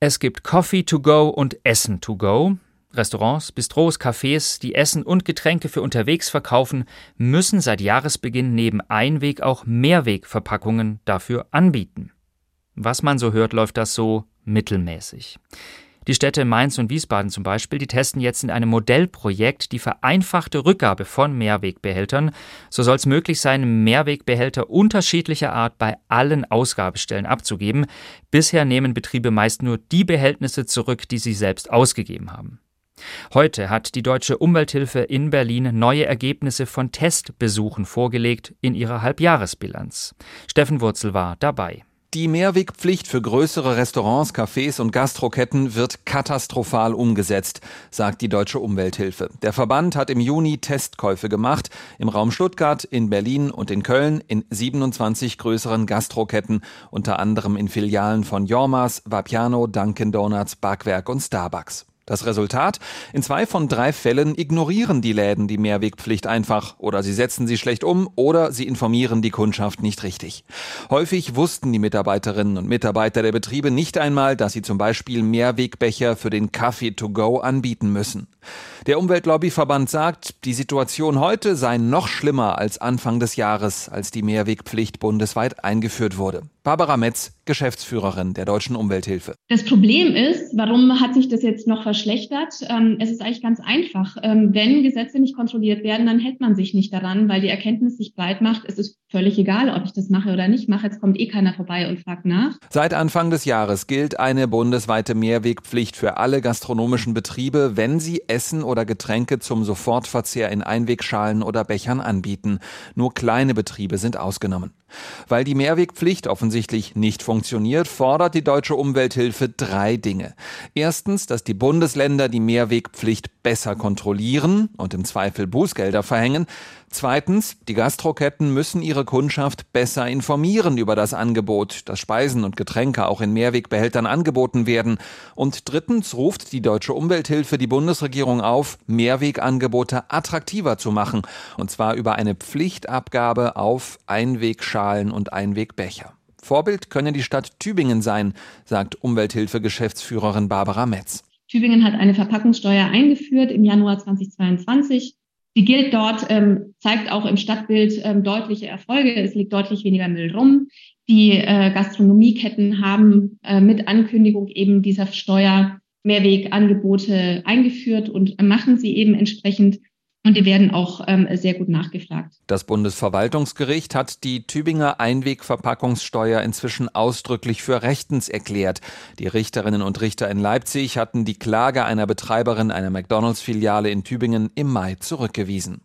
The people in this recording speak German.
Es gibt Coffee to go und Essen to go. Restaurants, Bistros, Cafés, die Essen und Getränke für unterwegs verkaufen, müssen seit Jahresbeginn neben Einweg auch Mehrwegverpackungen dafür anbieten. Was man so hört, läuft das so mittelmäßig. Die Städte Mainz und Wiesbaden zum Beispiel, die testen jetzt in einem Modellprojekt die vereinfachte Rückgabe von Mehrwegbehältern. So soll es möglich sein, Mehrwegbehälter unterschiedlicher Art bei allen Ausgabestellen abzugeben. Bisher nehmen Betriebe meist nur die Behältnisse zurück, die sie selbst ausgegeben haben. Heute hat die Deutsche Umwelthilfe in Berlin neue Ergebnisse von Testbesuchen vorgelegt in ihrer Halbjahresbilanz. Steffen Wurzel war dabei. Die Mehrwegpflicht für größere Restaurants, Cafés und Gastroketten wird katastrophal umgesetzt, sagt die Deutsche Umwelthilfe. Der Verband hat im Juni Testkäufe gemacht, im Raum Stuttgart, in Berlin und in Köln, in 27 größeren Gastroketten, unter anderem in Filialen von Jormas, Vapiano, Dunkin Donuts, Backwerk und Starbucks. Das Resultat? In zwei von drei Fällen ignorieren die Läden die Mehrwegpflicht einfach oder sie setzen sie schlecht um oder sie informieren die Kundschaft nicht richtig. Häufig wussten die Mitarbeiterinnen und Mitarbeiter der Betriebe nicht einmal, dass sie zum Beispiel Mehrwegbecher für den Kaffee to go anbieten müssen. Der Umweltlobbyverband sagt, die Situation heute sei noch schlimmer als Anfang des Jahres, als die Mehrwegpflicht bundesweit eingeführt wurde. Barbara Metz, Geschäftsführerin der Deutschen Umwelthilfe. Das Problem ist, warum hat sich das jetzt noch verschlechtert? Ähm, es ist eigentlich ganz einfach. Ähm, wenn Gesetze nicht kontrolliert werden, dann hält man sich nicht daran, weil die Erkenntnis sich breit macht. Es ist völlig egal, ob ich das mache oder nicht mache. Jetzt kommt eh keiner vorbei und fragt nach. Seit Anfang des Jahres gilt eine bundesweite Mehrwegpflicht für alle gastronomischen Betriebe, wenn sie Essen oder Getränke zum Sofortverzehr in Einwegschalen oder Bechern anbieten. Nur kleine Betriebe sind ausgenommen. Weil die Mehrwegpflicht offensichtlich nicht funktioniert, fordert die deutsche Umwelthilfe drei Dinge. Erstens, dass die Bundesländer die Mehrwegpflicht besser kontrollieren und im Zweifel Bußgelder verhängen. Zweitens, die Gastroketten müssen ihre Kundschaft besser informieren über das Angebot, dass Speisen und Getränke auch in Mehrwegbehältern angeboten werden. Und drittens ruft die deutsche Umwelthilfe die Bundesregierung auf, Mehrwegangebote attraktiver zu machen, und zwar über eine Pflichtabgabe auf Einwegschalen und Einwegbecher. Vorbild könne die Stadt Tübingen sein, sagt Umwelthilfe-Geschäftsführerin Barbara Metz. Tübingen hat eine Verpackungssteuer eingeführt im Januar 2022. Die gilt dort, ähm, zeigt auch im Stadtbild ähm, deutliche Erfolge. Es liegt deutlich weniger Müll rum. Die äh, Gastronomieketten haben äh, mit Ankündigung eben dieser Steuer Mehrwegangebote eingeführt und machen sie eben entsprechend und die werden auch ähm, sehr gut nachgefragt. Das Bundesverwaltungsgericht hat die Tübinger Einwegverpackungssteuer inzwischen ausdrücklich für rechtens erklärt. Die Richterinnen und Richter in Leipzig hatten die Klage einer Betreiberin einer McDonalds-Filiale in Tübingen im Mai zurückgewiesen.